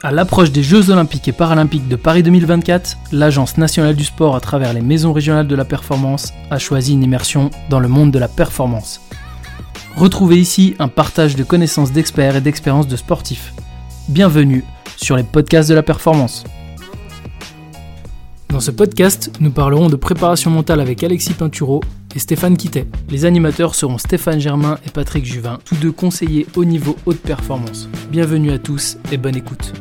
À l'approche des Jeux Olympiques et Paralympiques de Paris 2024, l'Agence nationale du sport, à travers les maisons régionales de la performance, a choisi une immersion dans le monde de la performance. Retrouvez ici un partage de connaissances d'experts et d'expériences de sportifs. Bienvenue sur les podcasts de la performance. Dans ce podcast, nous parlerons de préparation mentale avec Alexis Pinturo et Stéphane Quittet. Les animateurs seront Stéphane Germain et Patrick Juvin, tous deux conseillers au niveau haute performance. Bienvenue à tous et bonne écoute.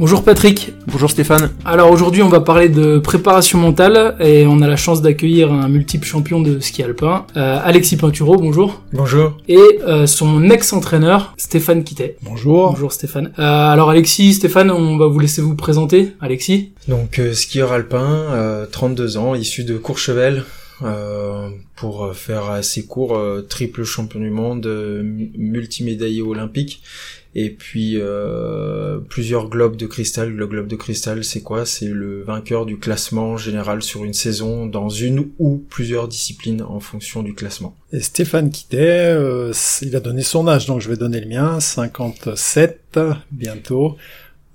Bonjour Patrick. Bonjour Stéphane. Alors aujourd'hui on va parler de préparation mentale et on a la chance d'accueillir un multiple champion de ski alpin, euh, Alexis Pinturo, bonjour. Bonjour. Et euh, son ex-entraîneur, Stéphane Quittet. Bonjour. Bonjour Stéphane. Euh, alors Alexis, Stéphane, on va vous laisser vous présenter. Alexis Donc skieur alpin, 32 ans, issu de Courchevel, pour faire assez court, triple champion du monde, multimédaillé olympique et puis euh, plusieurs globes de cristal. Le globe de cristal, c'est quoi? C'est le vainqueur du classement général sur une saison dans une ou plusieurs disciplines en fonction du classement. Et Stéphane Quittet, euh, il a donné son âge, donc je vais donner le mien, 57 bientôt.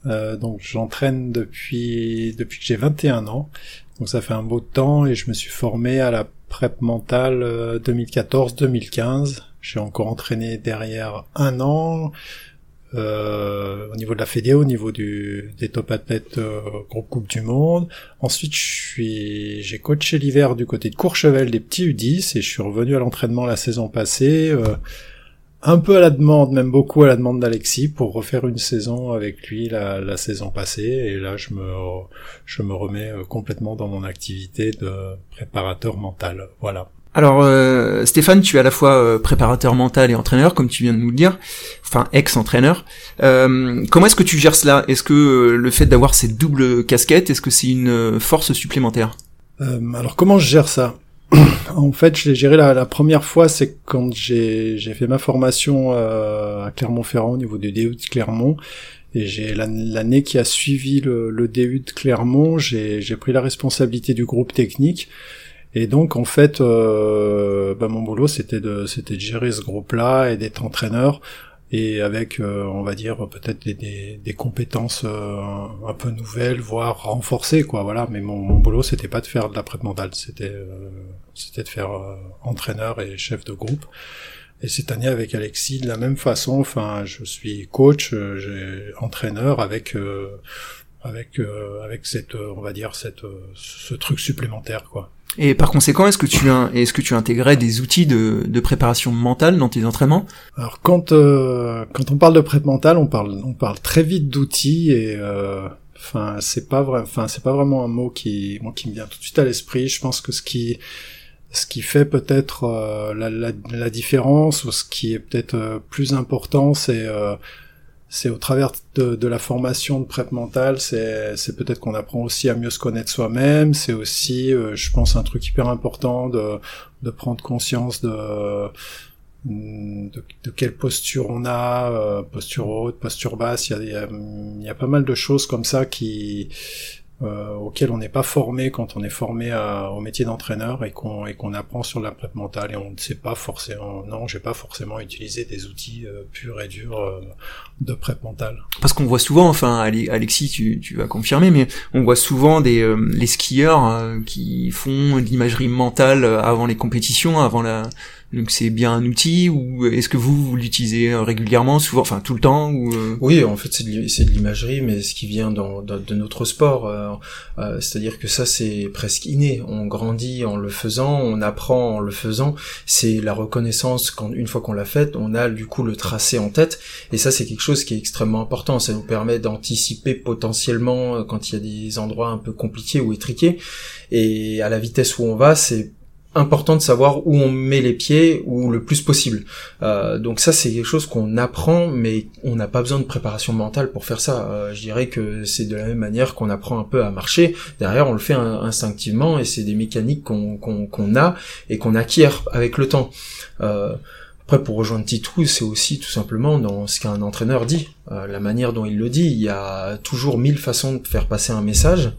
Euh, donc j'entraîne depuis depuis que j'ai 21 ans. Donc ça fait un beau temps et je me suis formé à la prep mentale 2014-2015. J'ai encore entraîné derrière un an. Euh, au niveau de la Fédé, au niveau du, des top athlètes euh, groupe Coupe du Monde. Ensuite, j'ai coaché l'hiver du côté de Courchevel des petits U10 et je suis revenu à l'entraînement la saison passée, euh, un peu à la demande, même beaucoup à la demande d'Alexis pour refaire une saison avec lui la, la, saison passée. Et là, je me, je me remets euh, complètement dans mon activité de préparateur mental. Voilà. Alors euh, Stéphane, tu es à la fois euh, préparateur mental et entraîneur, comme tu viens de nous le dire, enfin ex-entraîneur. Euh, comment est-ce que tu gères cela? Est-ce que le fait d'avoir cette double casquette, est-ce que c'est une force supplémentaire? Alors comment je gère ça? En fait, je l'ai géré la, première fois, c'est quand j'ai fait ma formation à Clermont-Ferrand au niveau du DU de Clermont. Et j'ai l'année qui a suivi le, le DU de Clermont, j'ai pris la responsabilité du groupe technique. Et donc en fait, euh, bah, mon boulot c'était de c'était de gérer ce groupe-là et d'être entraîneur et avec euh, on va dire peut-être des, des, des compétences euh, un peu nouvelles, voire renforcées quoi. Voilà. Mais mon, mon boulot c'était pas de faire de la prête mentale, c'était euh, c'était de faire entraîneur et chef de groupe. Et cette année avec Alexis de la même façon. Enfin, je suis coach, j'ai entraîneur avec avec avec cette on va dire cette ce truc supplémentaire quoi. Et par conséquent, est-ce que tu est-ce que tu intégrais des outils de, de préparation mentale dans tes entraînements? Alors quand euh, quand on parle de prep mentale, on parle on parle très vite d'outils et euh, enfin c'est pas vrai enfin c'est pas vraiment un mot qui moi qui me vient tout de suite à l'esprit. Je pense que ce qui ce qui fait peut-être euh, la, la, la, différence ou ce qui est peut-être plus important, c'est c'est au travers de, de, la formation de prep mentale, c'est, c'est peut-être qu'on apprend aussi à mieux se connaître soi-même. C'est aussi, euh, je pense, un truc hyper important de, de prendre conscience de, de, de, quelle posture on a, euh, posture haute, posture basse. Il y a, y a pas mal de choses comme ça qui euh, auquel on n'est pas formé quand on est formé au métier d'entraîneur et qu'on et qu'on apprend sur la prep mentale et on ne sait pas forcément non j'ai pas forcément utilisé des outils euh, purs et durs euh, de prep mentale. Parce qu'on voit souvent enfin Alexis tu, tu vas confirmer mais on voit souvent des les skieurs qui font l'imagerie mentale avant les compétitions avant la donc c'est bien un outil ou est-ce que vous, l'utilisez euh, régulièrement, souvent, enfin tout le temps euh? Oui, en fait c'est de, l'imagerie, mais ce qui vient dans, de notre sport, euh, c'est-à-dire que ça c'est presque inné. On grandit en le faisant, on apprend en le faisant. C'est la reconnaissance quand une fois qu'on l'a faite, on a du coup le tracé en tête, et ça c'est quelque chose qui est extrêmement important. Ça nous permet d'anticiper potentiellement quand il y a des endroits un peu compliqués ou étriqués, et à la vitesse où on va, c'est important de savoir où on met les pieds ou le plus possible. Euh, donc ça c'est quelque chose qu'on apprend, mais on n'a pas besoin de préparation mentale pour faire ça. Euh, je dirais que c'est de la même manière qu'on apprend un peu à marcher. Derrière on le fait instinctivement et c'est des mécaniques qu'on a et qu'on acquiert avec le temps. Euh, après, pour rejoindre Titou, c'est aussi tout simplement dans ce qu'un entraîneur dit, la manière dont il le dit. Il y a toujours mille façons de faire passer un message,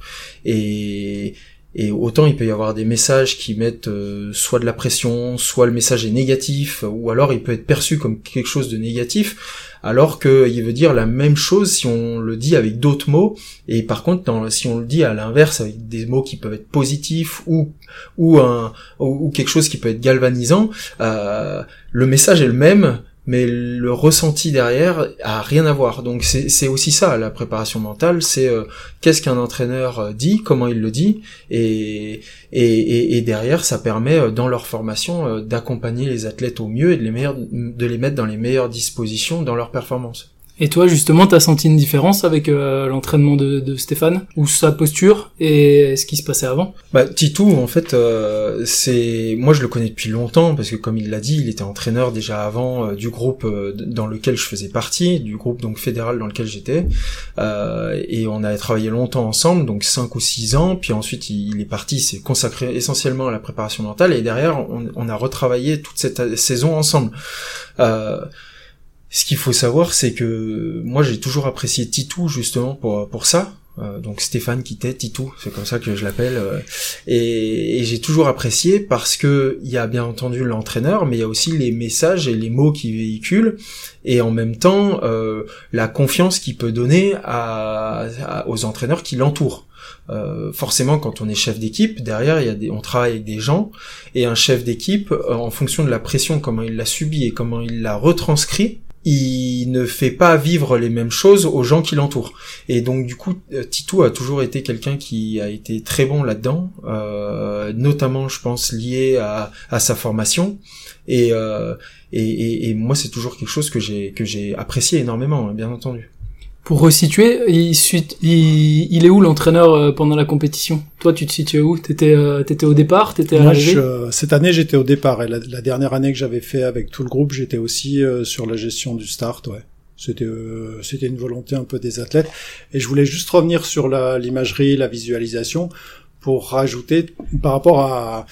et et autant il peut y avoir des messages qui mettent euh, soit de la pression, soit le message est négatif, ou alors il peut être perçu comme quelque chose de négatif, alors qu'il veut dire la même chose si on le dit avec d'autres mots, et par contre si on le dit à l'inverse avec des mots qui peuvent être positifs ou ou un ou, quelque chose qui peut être galvanisant, euh, le message est le même, mais le ressenti derrière a rien à voir. Donc c'est aussi ça la préparation mentale, c'est euh, qu'est-ce qu'un entraîneur euh, dit, comment il le dit, et, et, et, derrière ça permet euh, dans leur formation d'accompagner les athlètes au mieux et de les, de les mettre dans les meilleures dispositions dans leur performance. Et toi, justement, t'as senti une différence avec euh, l'entraînement de, Stéphane? Ou sa posture? Et ce qui se passait avant? Bah Titou, en fait, euh, c'est moi je le connais depuis longtemps parce que comme il l'a dit, il était entraîneur déjà avant euh, du groupe dans lequel je faisais partie, du groupe donc fédéral dans lequel j'étais, et on a travaillé longtemps ensemble, donc cinq ou six ans. Puis ensuite, il, est parti, s'est consacré essentiellement à la préparation mentale, et derrière, on, on a retravaillé toute cette saison ensemble. Euh, ce qu'il faut savoir, c'est que moi j'ai toujours apprécié Titou justement pour pour ça. Euh, donc Stéphane quittait Titou, c'est comme ça que je l'appelle. Euh, et, j'ai toujours apprécié parce que il y a bien entendu l'entraîneur, mais il y a aussi les messages et les mots qu'il véhicule, et en même temps euh, la confiance qu'il peut donner à, aux entraîneurs qui l'entourent. forcément, quand on est chef d'équipe, derrière, y a des, on travaille avec des gens, et un chef d'équipe, en fonction de la pression, comment il l'a subi et comment il l'a retranscrit, il ne fait pas vivre les mêmes choses aux gens qui l'entourent. Et donc du coup, euh, Titou a toujours été quelqu'un qui a été très bon là-dedans, euh, notamment, je pense, lié à, sa formation. Et, euh, et, et, et, moi, c'est toujours quelque chose que j'ai que j'ai apprécié énormément, hein, bien entendu. Pour resituer, il, il, il est où l'entraîneur euh, pendant la compétition? Toi, tu te situais où? T'étais euh, étais au départ? T'étais Moi, je, cette année, j'étais au départ. Et la, dernière année que j'avais fait avec tout le groupe, j'étais aussi euh, sur la gestion du start. Ouais, c'était c'était une volonté un peu des athlètes. Et je voulais juste revenir sur l'imagerie, la visualisation, pour rajouter par rapport à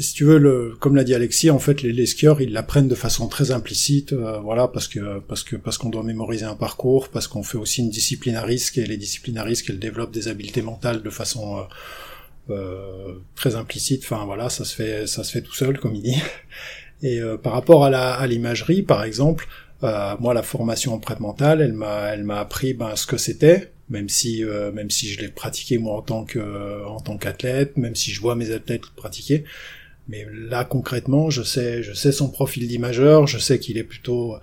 si tu veux, le, comme l'a dit Alexis, en fait, les, les skieurs, ils l'apprennent de façon très implicite, euh, voilà, parce que parce que parce qu'on doit mémoriser un parcours, parce qu'on fait aussi une discipline à risque, et les disciplines à risque, elles développent des habiletés mentales de façon euh, euh très implicite. Enfin, voilà, ça se fait ça se fait tout seul, comme il dit. Et euh, par rapport à la à l'imagerie, par exemple, moi, la formation en prête mentale, elle m'a elle m'a appris ben ce que c'était même si euh, même si je l'ai pratiqué moi en tant que en tant qu'athlète, même si je vois mes athlètes pratiquer. Mais là concrètement, je sais je sais son profil d'imageur, je sais qu'il est plutôt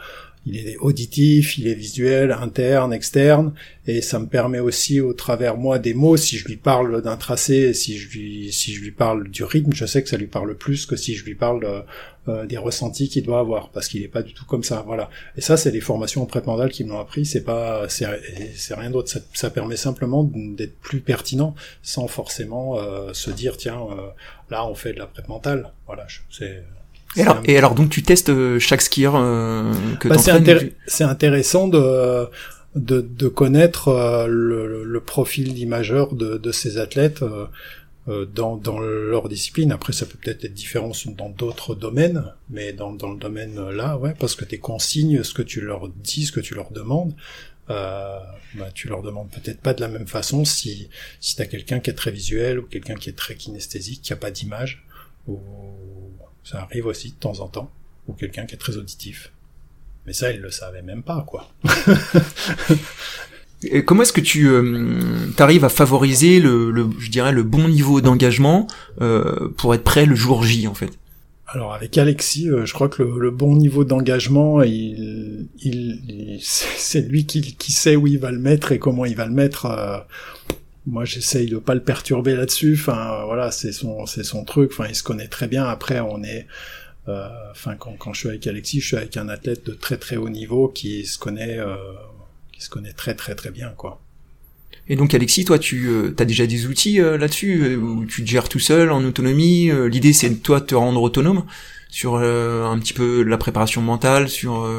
il est auditif, il est visuel, interne, externe, et ça me permet aussi au travers moi des mots, si je lui parle d'un tracé, si je lui si je lui parle du rythme, je sais que ça lui parle plus que si je lui parle euh, des ressentis qu'il doit avoir, parce qu'il est pas du tout comme ça, voilà. Et ça, c'est les formations en prête qui me l'ont appris, c'est pas c'est rien d'autre, ça, permet simplement d'être plus pertinent sans forcément euh, se dire tiens euh, là on fait de la prête mentale, voilà, c'est et alors, et alors, donc tu testes euh, chaque skieur euh, que bah, C'est intéressant de, de, de connaître euh, le, le, profil d'imageur de, de ces athlètes euh, dans, dans leur discipline. Après, ça peut peut-être être différent dans d'autres domaines, mais dans, dans le domaine là, ouais, parce que tes consignes, ce que tu leur dis, ce que tu leur demandes, euh, bah, tu leur demandes peut-être pas de la même façon si si t'as quelqu'un qui est très visuel ou quelqu'un qui est très kinesthésique, qui a pas d'image, ou ça arrive aussi de temps en temps, ou quelqu'un qui est très auditif. Mais ça, il le savait même pas, quoi. Et comment est-ce que tu euh, arrives à favoriser le, le, je dirais, le bon niveau d'engagement euh, pour être prêt le jour J, en fait? Alors avec Alexis, euh, je crois que le, bon niveau d'engagement, il, il, c'est lui qui, qui, sait où il va le mettre et comment il va le mettre. Euh, moi j'essaye de pas le perturber là-dessus enfin voilà c'est son c'est son truc enfin il se connaît très bien après on est euh, enfin quand, quand je suis avec Alexis je suis avec un athlète de très très haut niveau qui se connaît euh, qui se connaît très très très bien quoi et donc Alexis, toi, tu euh, as déjà des outils là-dessus où tu te gères tout seul en autonomie. L'idée, c'est de toi te rendre autonome sur un petit peu la préparation mentale, sur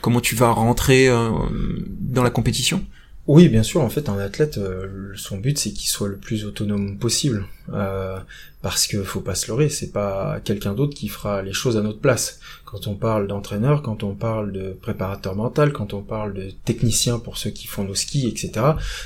comment tu vas rentrer dans la compétition? Oui, bien sûr. En fait, un athlète, euh, son but, c'est qu'il soit le plus autonome possible. Euh, parce que faut pas se leurrer, c'est pas quelqu'un d'autre qui fera les choses à notre place. Quand on parle d'entraîneur, quand on parle de préparateur mental, quand on parle de technicien pour ceux qui font nos skis, etc.,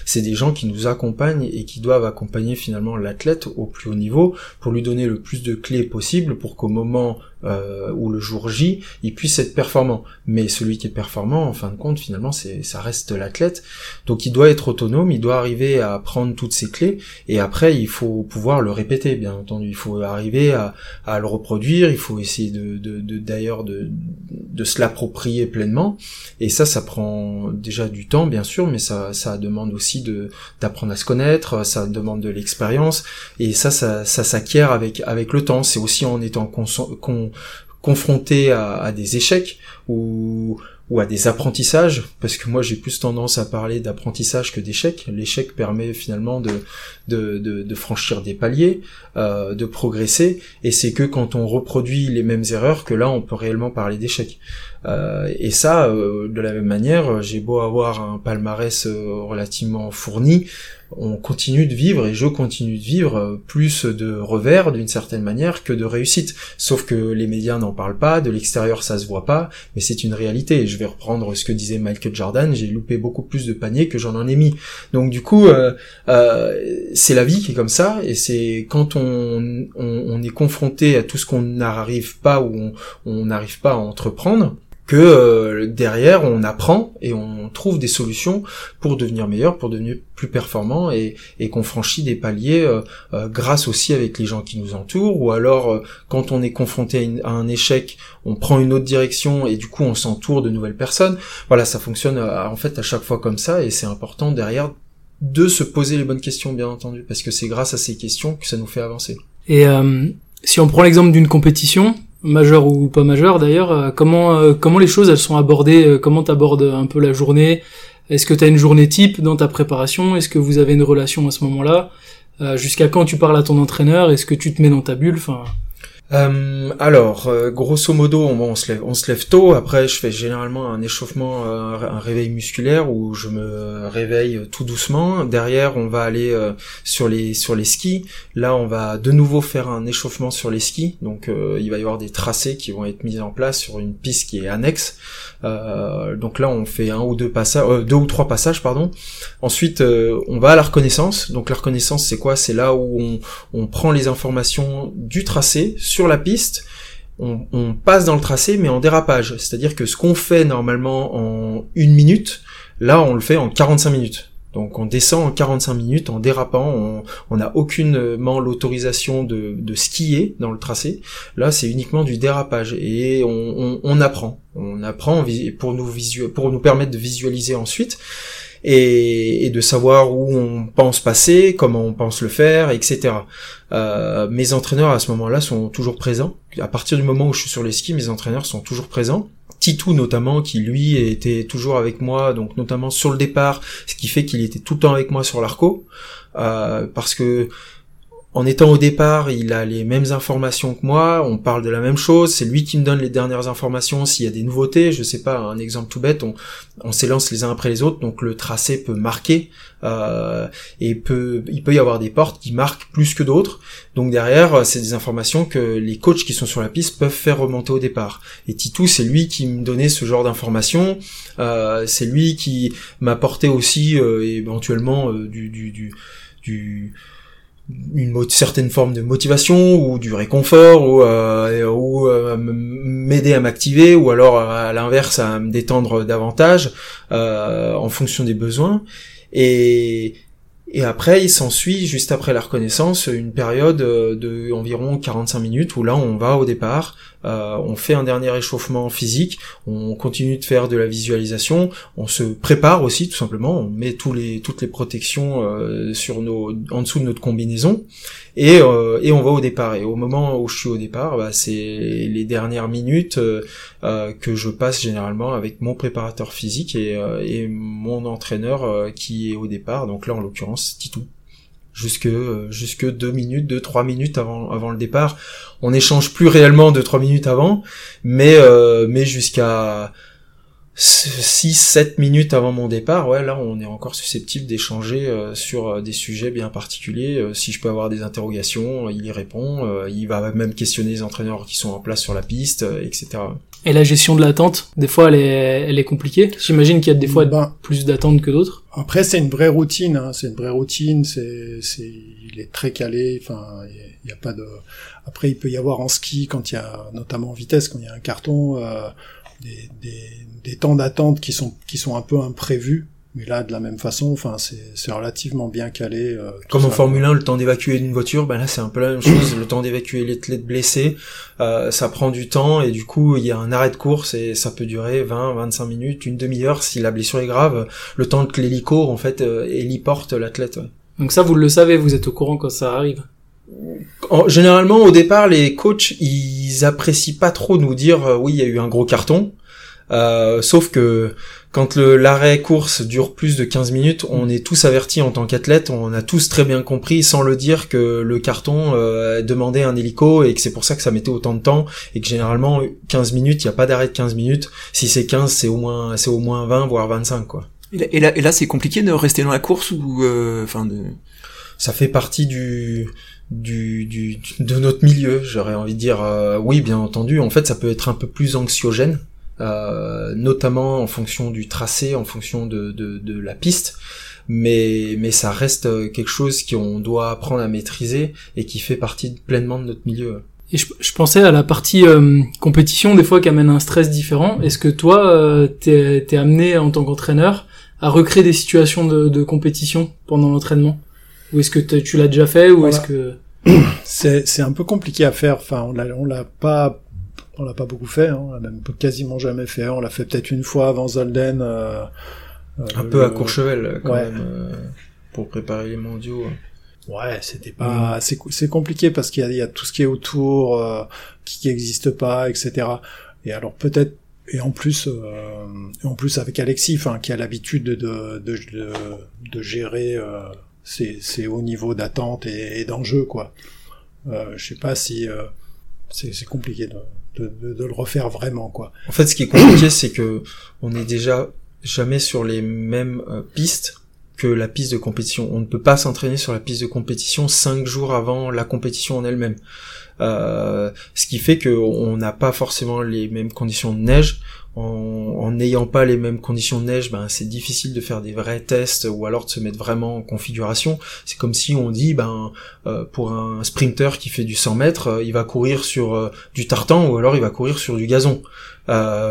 c'est des gens qui nous accompagnent et qui doivent accompagner finalement l'athlète au plus haut niveau pour lui donner le plus de clés possible pour qu'au moment euh, où le jour J, il puisse être performant. Mais celui qui est performant, en fin de compte, finalement, c'est ça reste l'athlète. Donc il doit être autonome, il doit arriver à prendre toutes ses clés et après il faut pouvoir le répéter, bien entendu. Il faut arriver à, le reproduire, il faut essayer de d'ailleurs de, de se l'approprier pleinement. Et ça, ça prend déjà du temps, bien sûr, mais ça, ça demande aussi de d'apprendre à se connaître, ça demande de l'expérience, et ça, ça, ça s'acquiert avec avec le temps. C'est aussi en étant confronté à, à, des échecs ou ou à des apprentissages, parce que moi j'ai plus tendance à parler d'apprentissage que d'échec. L'échec permet finalement de, de, de, de franchir des paliers, euh, de progresser, et c'est que quand on reproduit les mêmes erreurs que là on peut réellement parler d'échec. Euh, et ça, euh, de la même manière, j'ai beau avoir un palmarès euh, relativement fourni, on continue de vivre et je continue de vivre plus de revers d'une certaine manière que de réussite. Sauf que les médias n'en parlent pas, de l'extérieur ça se voit pas, mais c'est une réalité. Vais reprendre ce que disait Michael Jordan, j'ai loupé beaucoup plus de paniers que j'en en ai mis. Donc du coup, euh, c'est la vie qui est comme ça, et c'est quand on, est confronté à tout ce qu'on n'arrive pas ou on n'arrive pas à entreprendre, que euh, derrière on apprend et on trouve des solutions pour devenir meilleur, pour devenir plus performant et, et qu'on franchit des paliers euh, euh, grâce aussi avec les gens qui nous entourent ou alors quand on est confronté à, un échec, on prend une autre direction et du coup on s'entoure de nouvelles personnes. Voilà, ça fonctionne en fait à chaque fois comme ça et c'est important derrière de se poser les bonnes questions bien entendu parce que c'est grâce à ces questions que ça nous fait avancer. Et si on prend l'exemple d'une compétition, majeur ou pas majeur d'ailleurs, euh, comment euh, comment les choses elles sont abordées, euh, comment t'abordes un peu la journée? Est-ce que tu as une journée type dans ta préparation? Est-ce que vous avez une relation à ce moment-là? Jusqu'à quand tu parles à ton entraîneur? Est-ce que tu te mets dans ta bulle? Enfin, euh, alors, euh, grosso modo, on, se lève, on se lève tôt. Après, je fais généralement un échauffement, euh, un réveil musculaire où je me réveille tout doucement. Derrière, on va aller sur les sur les skis. Là, on va de nouveau faire un échauffement sur les skis. Donc, il va y avoir des tracés qui vont être mis en place sur une piste qui est annexe. donc là, on fait un ou deux passages, deux ou trois passages, pardon. Ensuite, on va à la reconnaissance. Donc la reconnaissance, c'est quoi? C'est là où on, on prend les informations du tracé la piste, on, passe dans le tracé mais en dérapage. C'est-à-dire que ce qu'on fait normalement en une minute, là on le fait en 45 minutes. Donc on descend en 45 minutes en dérapant, on n'a aucunement l'autorisation de, skier dans le tracé. Là c'est uniquement du dérapage et on, apprend. On apprend pour nous, pour nous permettre de visualiser ensuite et, de savoir où on pense passer, comment on pense le faire, etc. Euh, mes entraîneurs à ce moment-là sont toujours présents. À partir du moment où je suis sur les skis, mes entraîneurs sont toujours présents. Titou notamment qui lui était toujours avec moi donc notamment sur le départ ce qui fait qu'il était tout le temps avec moi sur l'arco euh, parce que en étant au départ, il a les mêmes informations que moi, on parle de la même chose, c'est lui qui me donne les dernières informations s'il y a des nouveautés, je sais pas, un exemple tout bête, on, s'élance les uns après les autres, donc le tracé peut marquer, euh, et peut, il peut y avoir des portes qui marquent plus que d'autres, donc derrière, c'est des informations que les coachs qui sont sur la piste peuvent faire remonter au départ. Et Titou, c'est lui qui me donnait ce genre d'informations, euh, c'est lui qui m'apportait aussi euh, éventuellement du, du, du une certaine forme de motivation ou du réconfort ou, euh, ou euh, m'aider à m'activer ou alors à l'inverse à me détendre davantage euh, en fonction des besoins. Et et après, il s'ensuit, juste après la reconnaissance, une période de environ 45 minutes où là, on va au départ, euh, on fait un dernier échauffement physique, on continue de faire de la visualisation, on se prépare aussi tout simplement, on met tous les, toutes les protections euh, sur nos, en dessous de notre combinaison et, euh, et on va au départ. Et au moment où je suis au départ, bah, c'est les dernières minutes que je passe généralement avec mon préparateur physique et, et mon entraîneur qui est au départ. Donc là, en l'occurrence, Jusque jusque deux minutes, deux trois minutes avant avant le départ. On n'échange plus réellement deux trois minutes avant, mais euh, mais jusqu'à 6-7 minutes avant mon départ, ouais, là, on est encore susceptible d'échanger euh, sur euh, des sujets bien particuliers. Euh, si je peux avoir des interrogations, il y répond. il va même questionner les entraîneurs qui sont en place sur la piste, etc. Et la gestion de l'attente, des fois, elle est, elle est compliquée. J'imagine qu'il y a des fois ben, plus d'attente que d'autres. Après, c'est une vraie routine. Hein. C'est une vraie routine. C'est, c'est, il est très calé. Enfin, il n'y a, pas de. Après, il peut y avoir en ski quand il y a, notamment en vitesse, quand il y a un carton, des, des, des temps d'attente qui sont qui sont un peu imprévus. Mais là, de la même façon, enfin, c'est relativement bien calé. Euh, Comme en Formule 1, le temps d'évacuer une voiture, ben là, c'est un peu la même chose. le temps d'évacuer l'athlète blessé, euh, ça prend du temps et du coup, il y a un arrêt de course et ça peut durer 20, 25 minutes, une demi-heure si la blessure est grave. Le temps que l'hélico, en fait, euh, héliporte l'athlète. Donc ça, vous le savez, vous êtes au courant quand ça arrive. généralement, au départ, les coachs, ils apprécient pas trop nous dire euh, oui, il y a eu un gros carton. Euh, sauf que quand l'arrêt course dure plus de 15 minutes, on est tous avertis en tant qu'athlète, on a tous très bien compris sans le dire que le carton euh, demandait un hélico et que c'est pour ça que ça mettait autant de temps et que généralement 15 minutes, il n'y a pas d'arrêt de 15 minutes. Si c'est 15, c'est au moins c'est au moins 20 voire 25 quoi. Et là, et là, c'est compliqué de rester dans la course ou euh, enfin de ça fait partie du du, du de notre milieu, j'aurais envie de dire euh, oui, bien entendu. En fait, ça peut être un peu plus anxiogène euh, notamment en fonction du tracé, en fonction de, de, de, la piste. Mais, mais ça reste quelque chose qu'on doit apprendre à maîtriser et qui fait partie pleinement de notre milieu. Et je, je pensais à la partie euh, compétition, des fois qui amène un stress différent. Est-ce que toi, euh, t'es es amené en tant qu'entraîneur à recréer des situations de, de compétition pendant l'entraînement? Ou est-ce que tu l'as déjà fait ou est-ce que c'est un peu compliqué à faire. Enfin, on l'a on l'a pas on l'a pas beaucoup fait, hein. on l'a même quasiment jamais fait. On l'a fait peut-être une fois avant Zolden. Euh, euh, un peu à Courchevel quand même euh, pour préparer les mondiaux. Ouais, c'était pas, c'est compliqué parce qu'il y, y, a tout ce qui est autour euh, qui n'existe pas, etc. Et alors peut-être et en plus, euh, en plus avec Alexis, qui a l'habitude de, de, de, de, gérer ces, ces hauts niveaux d'attente et, et d'enjeu, quoi. Euh, je sais pas si c'est compliqué de, de, le refaire vraiment. En fait, ce qui est compliqué, c'est que on est déjà jamais sur les mêmes euh, pistes que la piste de compétition. On ne peut pas s'entraîner sur la piste de compétition cinq jours avant la compétition en elle-même. Euh, ce qui fait qu'on n'a pas forcément les mêmes conditions de neige. En n'ayant pas les mêmes conditions de neige, ben c'est difficile de faire des vrais tests ou alors de se mettre vraiment en configuration. C'est comme si on dit, ben euh, pour un sprinter qui fait du 100 mètres, euh, il va courir sur euh, du tartan ou alors il va courir sur du gazon.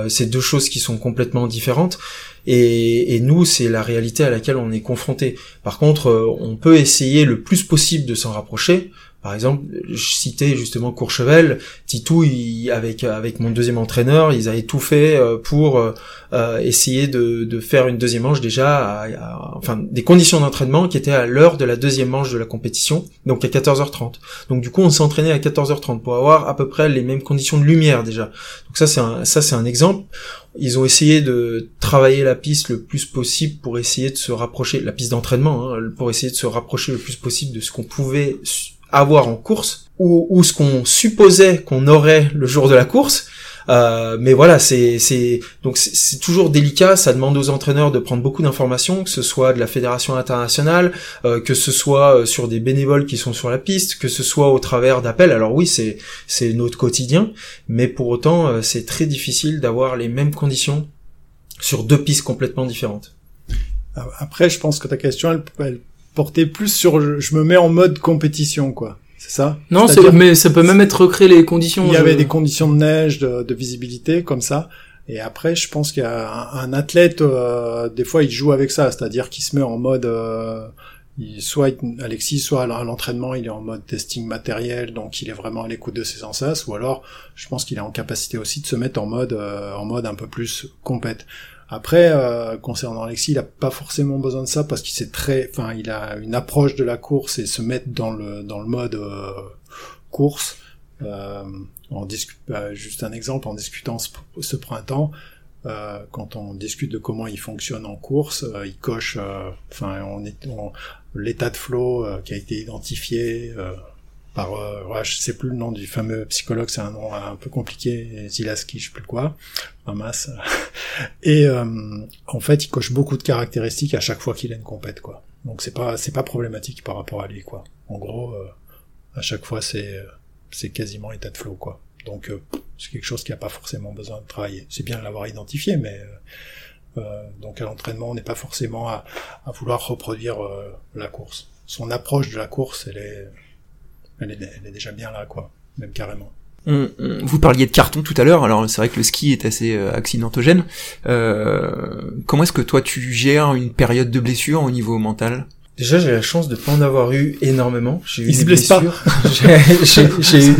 c'est deux choses qui sont complètement différentes. Et, et nous, c'est la réalité à laquelle on est confronté. Par contre, on peut essayer le plus possible de s'en rapprocher. Par exemple, je citais justement Courchevel, Titou, avec avec mon deuxième entraîneur, ils avaient tout fait euh, pour euh, euh, essayer de, de, faire une deuxième manche déjà, à, enfin des conditions d'entraînement qui étaient à l'heure de la deuxième manche de la compétition, donc à 14h30. Donc du coup, on s'entraînait à 14h30 pour avoir à peu près les mêmes conditions de lumière déjà. Donc ça c'est un ça c'est un exemple. Ils ont essayé de travailler la piste le plus possible pour essayer de se rapprocher, la piste d'entraînement, hein, pour essayer de se rapprocher le plus possible de ce qu'on pouvait avoir en course ou, ou ce qu'on supposait qu'on aurait le jour de la course. Euh, mais voilà, c'est c'est donc c'est toujours délicat. Ça demande aux entraîneurs de prendre beaucoup d'informations, que ce soit de la fédération internationale, euh, que ce soit euh, sur des bénévoles qui sont sur la piste, que ce soit au travers d'appels. Alors oui, c'est c'est notre quotidien, mais pour autant, euh, c'est très difficile d'avoir les mêmes conditions sur deux pistes complètement différentes. Après, je pense que ta question, elle, elle porter plus sur je me mets en mode compétition quoi. C'est ça Non, mais ça peut même être recréer les conditions. Il y avait des conditions de neige, de, visibilité comme ça. Et après, je pense qu'il y a un, athlète, euh, des fois, il joue avec ça, c'est-à-dire qu'il se met en mode, euh, soit Alexis, soit à l'entraînement, il est en mode testing matériel, donc il est vraiment à l'écoute de ses sens, ou alors, je pense qu'il est en capacité aussi de se mettre en mode, euh, en mode un peu plus compète. Après, euh, concernant Alexis, il a pas forcément besoin de ça parce qu'il sait très, enfin, il a une approche de la course et se mettre dans le dans le mode euh, course. Euh, on discute, bah, juste un exemple, en discutant ce, printemps, euh, quand on discute de comment il fonctionne en course, euh, il coche, enfin, on est l'état de flow qui a été identifié par, ouais, je sais plus le nom du fameux psychologue, c'est un nom un peu compliqué, Zilaski, je sais plus quoi, masse. Et en fait, il coche beaucoup de caractéristiques à chaque fois qu'il a une compète, quoi. Donc c'est pas c'est pas problématique par rapport à lui, quoi. En gros, à chaque fois, c'est c'est quasiment état de flow, quoi. Donc c'est quelque chose qui a pas forcément besoin de travailler. C'est bien de l'avoir identifié, mais euh, donc à l'entraînement, on n'est pas forcément à, à vouloir reproduire euh, la course. Son approche de la course, elle est, elle est, elle est déjà bien là, quoi, même carrément. vous parliez de carton tout à l'heure, alors c'est vrai que le ski est assez euh, accidentogène. Euh, comment est-ce que toi tu gères une période de blessure au niveau mental? Déjà, j'ai la chance de pas en avoir eu énormément. J'ai eu il se blesse pas. j'ai eu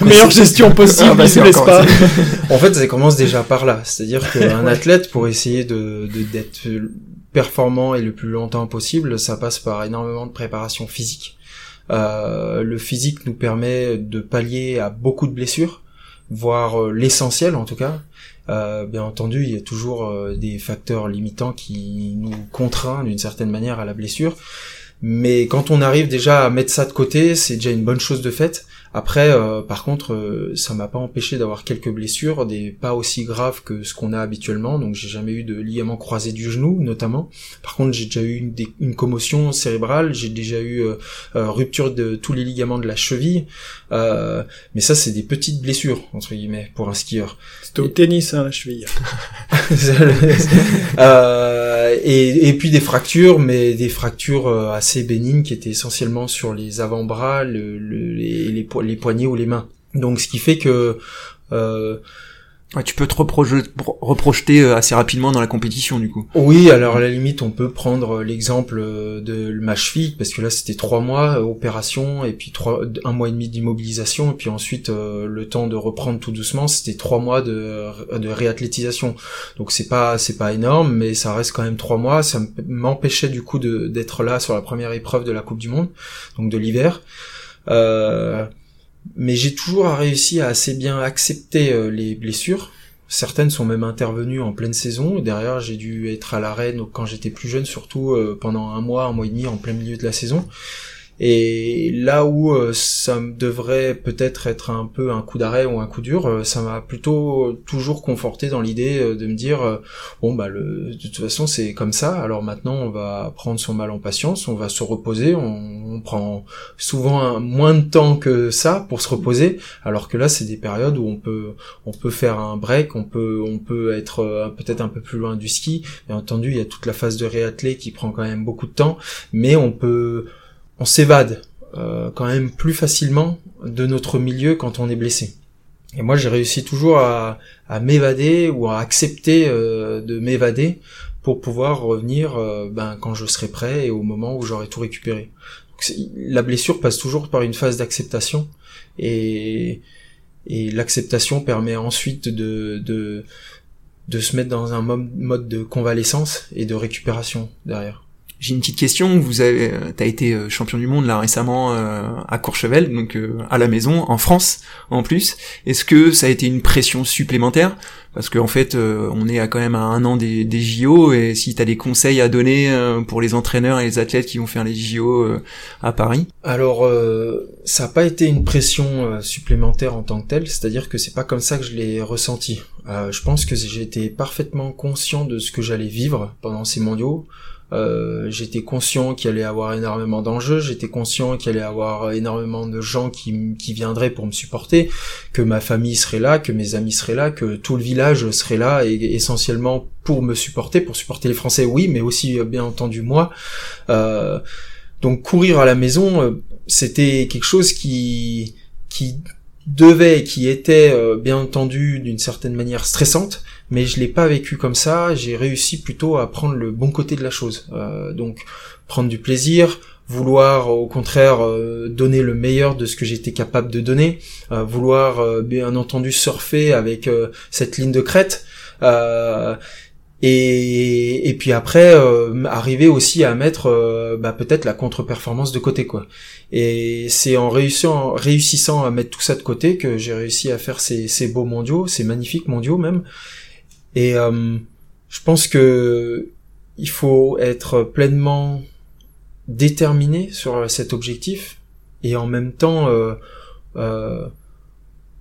meilleure gestion possible. Ah bah, il se blesse pas. en fait, ça commence déjà par là. C'est-à-dire qu'un athlète, pour essayer de d'être performant et le plus longtemps possible, ça passe par énormément de préparation physique. Euh, le physique nous permet de pallier à beaucoup de blessures, voire euh, l'essentiel en tout cas. Euh, bien entendu, il y a toujours des facteurs limitants qui nous contraignent d'une certaine manière à la blessure. Mais quand on arrive déjà à mettre ça de côté, c'est déjà une bonne chose de faite. Après, euh, par contre, euh, ça m'a pas empêché d'avoir quelques blessures, des pas aussi graves que ce qu'on a habituellement. Donc, j'ai jamais eu de ligament croisé du genou, notamment. Par contre, j'ai déjà eu une, une commotion cérébrale, j'ai déjà eu euh, rupture de tous les ligaments de la cheville. mais ça, c'est des petites blessures entre guillemets pour un skieur. C'était au tennis, hein, la cheville. et, et puis des fractures, mais des fractures assez bénignes qui étaient essentiellement sur les avant-bras, le, le, les, les les poignets ou les mains. Donc ce qui fait que euh, tu peux te reprojeter euh, assez rapidement dans la compétition du coup. Oui, alors à la limite on peut prendre l'exemple de ma cheville parce que là c'était trois mois euh, opération et puis trois un mois et demi d'immobilisation et puis ensuite le temps de reprendre tout doucement c'était trois mois de, de réathlétisation donc c'est pas c'est pas énorme mais ça reste quand même trois mois ça m'empêchait du coup d'être là sur la première épreuve de la Coupe du Monde donc de l'hiver. Euh, mais j'ai toujours réussi à assez bien accepter euh, les blessures. Certaines sont même intervenues en pleine saison. Derrière, j'ai dû être à l'arrêt quand j'étais plus jeune, surtout euh, pendant un mois, un mois et demi en plein milieu de la saison. Et là où euh, ça devrait peut-être être un peu un coup d'arrêt ou un coup dur, euh, ça m'a plutôt toujours conforté dans l'idée euh, de me dire bon bah le, de toute façon c'est comme ça. Alors maintenant on va prendre son mal en patience, on va se reposer. On, on prend souvent moins de temps que ça pour se reposer, alors que là c'est des périodes où on peut on peut faire un break, on peut on peut être peut-être un peu plus loin du ski. Bien entendu il y a toute la phase de réathlé qui prend quand même beaucoup de temps, mais on peut on s'évade euh, quand même plus facilement de notre milieu quand on est blessé. Et moi, j'ai réussi toujours à, m'évader ou à accepter euh, de m'évader pour pouvoir revenir euh, ben, quand je serai prêt et au moment où j'aurai tout récupéré. la blessure passe toujours par une phase d'acceptation et, l'acceptation permet ensuite de, de, de se mettre dans un mode de convalescence et de récupération derrière. J'ai une petite question. Vous avez, euh, t'as été euh, champion du monde là récemment euh, à Courchevel, donc à la maison, en France en plus. Est-ce que ça a été une pression supplémentaire? Parce qu'en en fait, on est à quand même à un an des, des JO, et si t'as des conseils à donner pour les entraîneurs et les athlètes qui vont faire les JO à Paris? Alors, ça n'a pas été une pression supplémentaire en tant que telle. C'est-à-dire que c'est pas comme ça que je l'ai ressenti. je pense que j'ai été parfaitement conscient de ce que j'allais vivre pendant ces mondiaux. Euh, j'étais conscient qu'il allait avoir énormément d'enjeux, j'étais conscient qu'il allait avoir énormément de gens qui, qui viendraient pour me supporter, que ma famille serait là, que mes amis seraient là, que tout le village serait là, et essentiellement pour me supporter, pour supporter les Français, oui, mais aussi bien entendu moi. Euh, donc courir à la maison, euh, c'était quelque chose qui qui devait, qui était euh, bien entendu d'une certaine manière stressante, mais je l'ai pas vécu comme ça. J'ai réussi plutôt à prendre le bon côté de la chose. Euh, donc prendre du plaisir, vouloir au contraire euh, donner le meilleur de ce que j'étais capable de donner, vouloir bien entendu surfer avec cette ligne de crête. Et, et puis après euh, arriver aussi à mettre euh, bah, peut-être la contre-performance de côté quoi. Et c'est en réussissant, réussissant à mettre tout ça de côté que j'ai réussi à faire ces, ces beaux mondiaux, ces magnifiques mondiaux même. Et euh, je pense que il faut être pleinement déterminé sur cet objectif et en même temps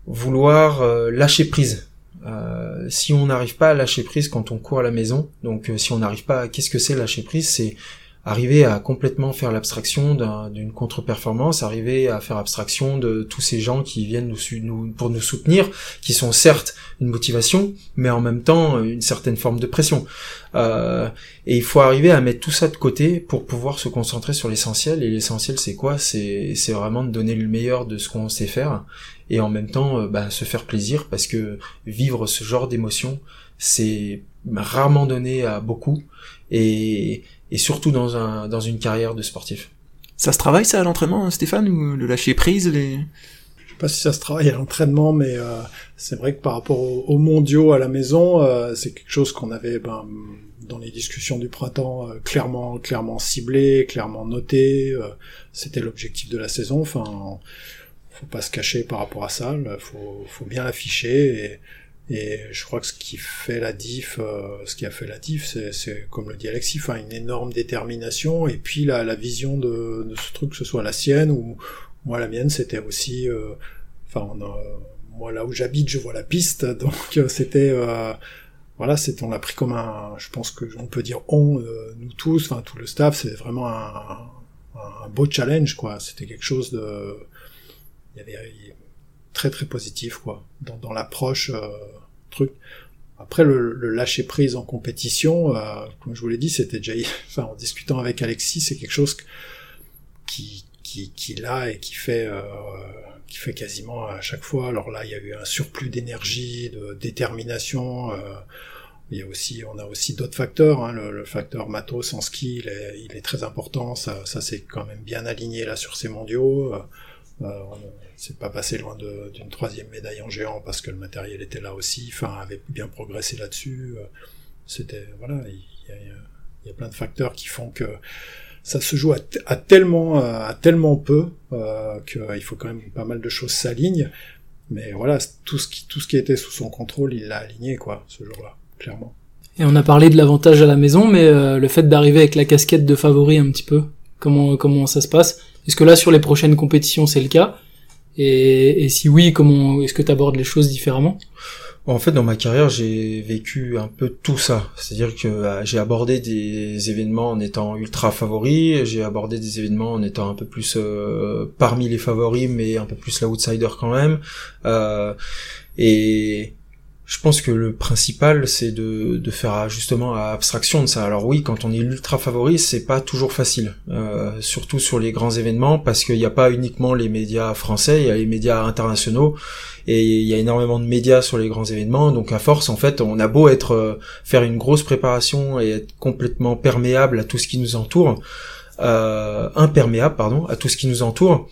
vouloir lâcher prise Euh, si on n'arrive pas à lâcher prise quand on court à la maison, donc si on n'arrive pas, qu'est-ce que c'est lâcher prise? C'est arriver à complètement faire l'abstraction d'une contre-performance, arriver à faire abstraction de tous ces gens qui viennent nous, pour nous soutenir, qui sont certes une motivation, mais en même temps une certaine forme de pression. Euh, et il faut arriver à mettre tout ça de côté pour pouvoir se concentrer sur l'essentiel. Et l'essentiel, c'est quoi? C'est vraiment de donner le meilleur de ce qu'on sait faire, et en même temps euh, bah, se faire plaisir, parce que vivre ce genre d'émotion, c'est rarement donné à beaucoup. Et, et surtout dans, un, dans une carrière de sportif. Ça se travaille ça à l'entraînement, Stéphane, ou le lâcher prise les... Je sais pas si ça se travaille à l'entraînement, mais euh, c'est vrai que par rapport aux, mondiaux à la maison, euh, c'est quelque chose qu'on avait ben, dans les discussions du printemps euh, clairement, clairement ciblé, clairement noté. Euh, c'était l'objectif de la saison. Enfin, faut pas se cacher par rapport à ça. Faut, faut bien l'afficher et et je crois que ce qui fait la diff, euh, ce qui a fait la diff, c'est comme le dit Alexis, enfin, une énorme détermination et puis la, la vision de, de, ce truc, que ce soit la sienne ou moi la mienne, c'était aussi, euh, enfin, moi là où j'habite, je vois la piste, donc euh, c'était, voilà, c'est on l'a pris comme un, je pense que on peut dire on, nous tous, enfin tout le staff, c'est vraiment un, un, beau challenge quoi. C'était quelque chose de, il y avait très très positif quoi dans, dans l'approche euh, truc après le, le, lâcher prise en compétition euh, comme je vous l'ai dit c'était déjà enfin en discutant avec Alexis c'est quelque chose qui qui qui l'a et qui fait euh, qui fait quasiment à chaque fois alors là il y a eu un surplus d'énergie de détermination euh, il y a aussi, on a aussi d'autres facteurs. Hein. Le, le, facteur matos en ski, il est, il est très important. Ça, ça c'est quand même bien aligné là sur ces mondiaux. Euh, euh, c'est pas passé loin d'une troisième médaille en géant parce que le matériel était là aussi, enfin avait bien progressé là-dessus. Euh, c'était voilà, il y a, plein de facteurs qui font que ça se joue à, tellement à tellement peu euh, qu'il faut quand même pas mal de choses s'alignent. Mais voilà, tout ce qui tout ce qui était sous son contrôle, il l'a aligné quoi ce jour-là, clairement. Et on a parlé de l'avantage à la maison, mais euh, le fait d'arriver avec la casquette de favori un petit peu, comment comment ça se passe? Est-ce que là sur les prochaines compétitions c'est le cas et, si oui, comment est-ce que tu abordes les choses différemment? En fait, dans ma carrière, j'ai vécu un peu tout ça. C'est-à-dire que euh, j'ai abordé des événements en étant ultra favori, j'ai abordé des événements en étant un peu plus euh, parmi les favoris, mais un peu plus l'outsider quand même. Euh, et je pense que le principal, c'est de, de faire justement abstraction de ça. Alors oui, quand on est ultra favori, c'est pas toujours facile, euh, surtout sur les grands événements, parce qu'il n'y a pas uniquement les médias français, il y a les médias internationaux, et il y a énormément de médias sur les grands événements. Donc à force, en fait, on a beau être euh, faire une grosse préparation et être complètement perméable à tout ce qui nous entoure, euh, imperméable, pardon, à tout ce qui nous entoure.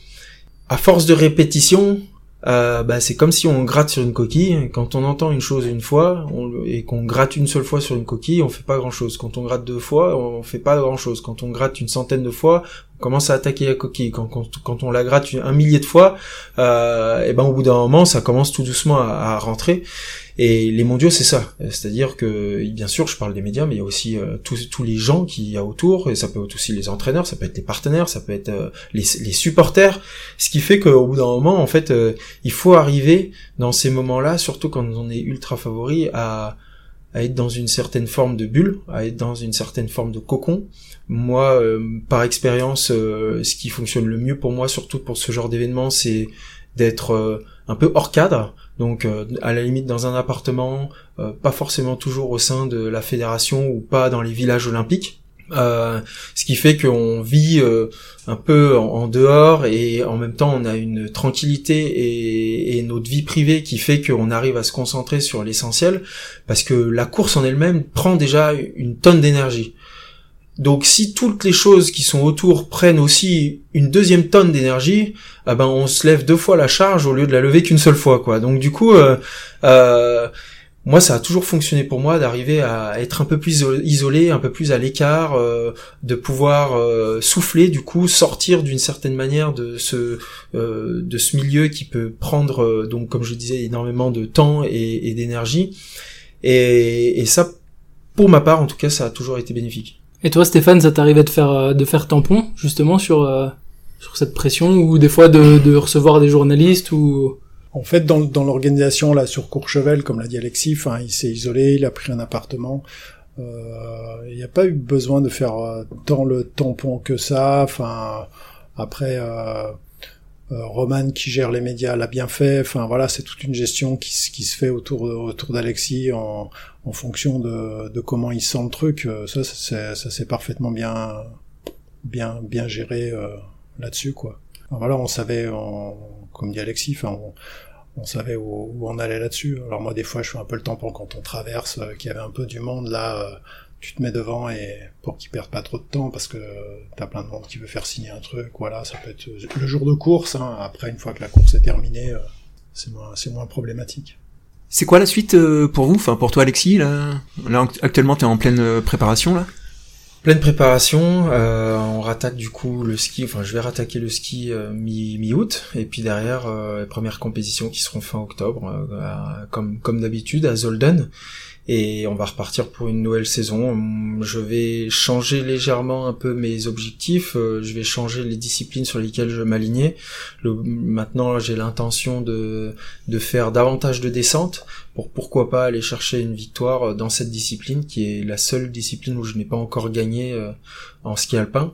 À force de répétition, euh, bah, c'est comme si on gratte sur une coquille. Quand on entend une chose une fois et qu'on gratte une seule fois sur une coquille, on fait pas grand chose. Quand on gratte deux fois, on fait pas grand chose. Quand on gratte une centaine de fois, commence à attaquer la coquille. Quand, on la gratte un millier de fois, euh, et ben au bout d'un moment, ça commence tout doucement à, rentrer. Et les mondiaux, c'est ça. C'est-à-dire que, bien sûr, je parle des médias, mais il y a aussi euh, tous, les gens qui y a autour, et ça peut être aussi les entraîneurs, ça peut être les partenaires, ça peut être euh, les, supporters. Ce qui fait qu'au bout d'un moment, en fait, il faut arriver dans ces moments-là, surtout quand on est ultra favori, à, à être dans une certaine forme de bulle, à être dans une certaine forme de cocon. Moi, par expérience, ce qui fonctionne le mieux pour moi, surtout pour ce genre d'événement, c'est d'être un peu hors cadre, donc euh, à la limite dans un appartement, euh, pas forcément toujours au sein de la fédération ou pas dans les villages olympiques. Euh, ce qui fait qu'on vit un peu en, dehors et en même temps on a une tranquillité et, et notre vie privée qui fait qu'on arrive à se concentrer sur l'essentiel parce que la course en elle-même prend déjà une tonne d'énergie. Donc si toutes les choses qui sont autour prennent aussi une deuxième tonne d'énergie, ah ben on se lève deux fois la charge au lieu de la lever qu'une seule fois quoi. Donc du coup euh, euh, moi ça a toujours fonctionné pour moi d'arriver à être un peu plus isolé, un peu plus à l'écart, euh, de pouvoir souffler du coup, sortir d'une certaine manière de ce de ce milieu qui peut prendre donc comme je disais énormément de temps et, d'énergie. Et, ça pour ma part en tout cas ça a toujours été bénéfique. Et toi, Stéphane, ça t'arrivait de faire euh, de faire tampon justement sur euh, sur cette pression ou des fois de, de recevoir des journalistes ou En fait, dans, dans l'organisation là sur Courchevel, comme l'a dit Alexis, enfin, il s'est isolé, il a pris un appartement. Euh, il n'y a pas eu besoin de faire euh, tant le tampon que ça. Enfin, après, euh, euh, Roman qui gère les médias l'a bien fait. Enfin voilà, c'est toute une gestion qui, qui se fait autour autour d'Alexis en, en fonction de, de comment il sent le truc. Ça, ça s'est parfaitement bien bien bien géré là-dessus quoi. voilà, on savait, on, comme dit Alexis, enfin on, savait où, on allait là-dessus. Alors moi, des fois, je fais un peu le tampon quand on traverse, euh, qu'il y avait un peu du monde là. Euh, tu te mets devant et pour qu'ils perdent pas trop de temps parce que t'as plein de monde qui veut faire signer un truc. Voilà, ça peut être le jour de course. Hein. Après, une fois que la course est terminée, euh, c'est moins, c'est moins problématique. C'est quoi la suite pour vous, enfin pour toi Alexis là, là actuellement t'es en pleine préparation là? Pleine préparation, euh, on rattaque du coup le ski, enfin je vais rattaquer le ski euh, mi-août, et puis derrière euh, les premières compétitions qui seront fin octobre, comme, comme d'habitude à Zolden, et on va repartir pour une nouvelle saison. Je vais changer légèrement un peu mes objectifs, je vais changer les disciplines sur lesquelles je m'alignais. Maintenant, j'ai l'intention de, de faire davantage de descente pour pourquoi pas aller chercher une victoire dans cette discipline qui est la seule discipline où je n'ai pas encore gagné euh, en ski alpin.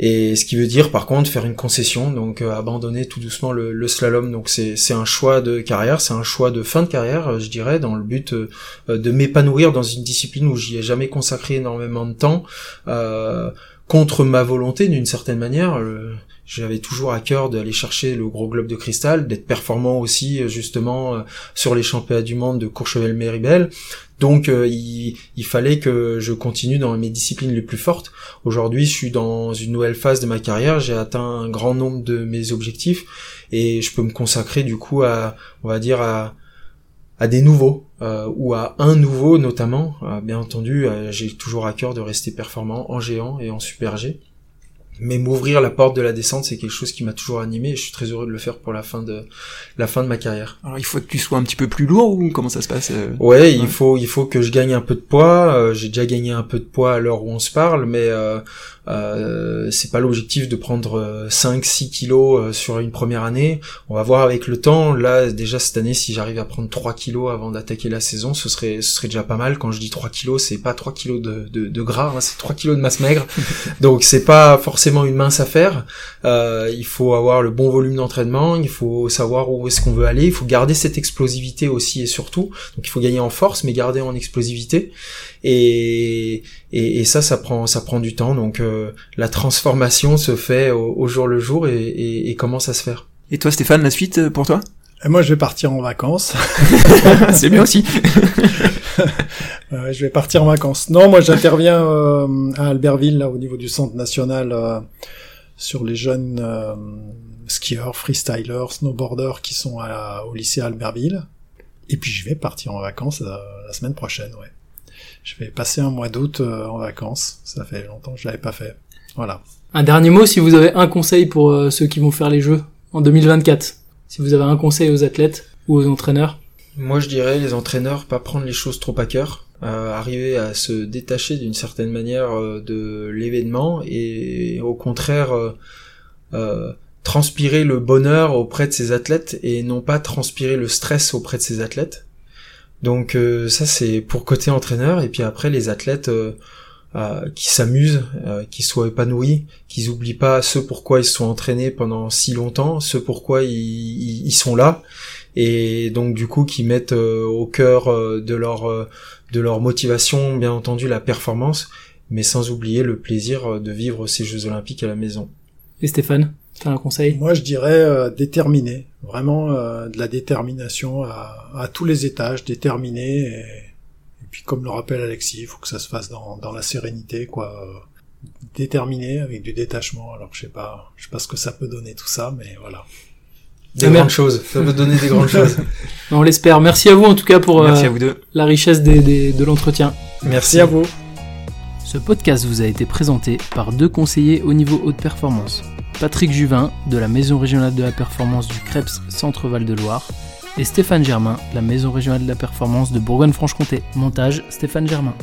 Et ce qui veut dire par contre faire une concession, donc euh, abandonner tout doucement le, slalom. Donc c'est un choix de carrière, c'est un choix de fin de carrière, euh, je dirais, dans le but euh, de m'épanouir dans une discipline où j'y ai jamais consacré énormément de temps, contre ma volonté d'une certaine manière. J'avais toujours à cœur d'aller chercher le gros globe de cristal, d'être performant aussi justement sur les championnats du monde de Courchevel-Méribel. Donc euh, il, fallait que je continue dans mes disciplines les plus fortes. Aujourd'hui, je suis dans une nouvelle phase de ma carrière, j'ai atteint un grand nombre de mes objectifs et je peux me consacrer du coup à, on va dire à, des nouveaux euh, ou à un nouveau notamment. Euh, bien entendu, j'ai toujours à cœur de rester performant en géant et en super G mais m'ouvrir la porte de la descente c'est quelque chose qui m'a toujours animé et je suis très heureux de le faire pour la fin de la fin de ma carrière. Alors il faut que tu sois un petit peu plus lourd ou comment ça se passe euh? Ouais, il faut il faut que je gagne un peu de poids, euh, j'ai déjà gagné un peu de poids à l'heure où on se parle mais euh, euh, c'est pas l'objectif de prendre 5-6 euh, kilos sur une première année. On va voir avec le temps. Là, déjà cette année, si j'arrive à prendre 3 kilos avant d'attaquer la saison, ce serait, ce serait déjà pas mal. Quand je dis 3 kilos, c'est pas 3 kilos de, de, de gras, hein, c'est 3 kilos de masse maigre. Donc c'est pas forcément une mince affaire. Euh, il faut avoir le bon volume d'entraînement, il faut savoir où est-ce qu'on veut aller, il faut garder cette explosivité aussi et surtout. Donc il faut gagner en force, mais garder en explosivité. Et, et, ça, ça prend, ça prend du temps. Donc euh, la transformation se fait au, jour le jour et, et, commence à se faire. Et toi, Stéphane, la suite euh, pour toi? Et moi, je vais partir en vacances. C'est bien aussi. je vais partir en vacances. Non, moi, j'interviens euh, à Albertville, là, au niveau du centre national, sur les jeunes skieurs, freestylers, snowboarders qui sont à, au lycée Albertville. Et puis, je vais partir en vacances la semaine prochaine, ouais je vais passer un mois d'août euh, en vacances. Ça fait longtemps que je l'avais pas fait. Voilà. Un dernier mot, si vous avez un conseil pour euh, ceux qui vont faire les Jeux en 2024. Si vous avez un conseil aux athlètes ou aux entraîneurs. Moi, je dirais les entraîneurs, pas prendre les choses trop à cœur. Euh, arriver à se détacher d'une certaine manière de l'événement et au contraire transpirer le bonheur auprès de ses athlètes et non pas transpirer le stress auprès de ses athlètes donc euh, ça c'est pour côté entraîneur et puis après les athlètes euh, euh, qui s'amusent, qui soient épanouis, qu'ils oublient pas ce pourquoi ils se sont entraînés pendant si longtemps, ce pourquoi ils, ils, sont là et donc du coup qui mettent au cœur de leur de leur motivation bien entendu la performance mais sans oublier le plaisir de vivre ces Jeux olympiques à la maison. Et Stéphane T'as un conseil? Moi, je dirais euh, déterminer, vraiment euh, de la détermination à, à, tous les étages, déterminer. Et, et, puis, comme le rappelle Alexis, il faut que ça se fasse dans, dans la sérénité, quoi. Déterminer avec du détachement. Alors, je sais pas, je sais pas ce que ça peut donner tout ça, mais voilà. Des grandes choses. Ça peut donner des grandes choses. On l'espère. Merci à vous en tout cas pour Merci euh, à vous deux. la richesse des, des, de l'entretien. Merci à vous. Ce podcast vous a été présenté par deux conseillers au niveau haute performance. Patrick Juvin de la Maison régionale de la performance du Creps Centre-Val de Loire et Stéphane Germain la Maison régionale de la performance de Bourgogne-Franche-Comté. Montage Stéphane Germain.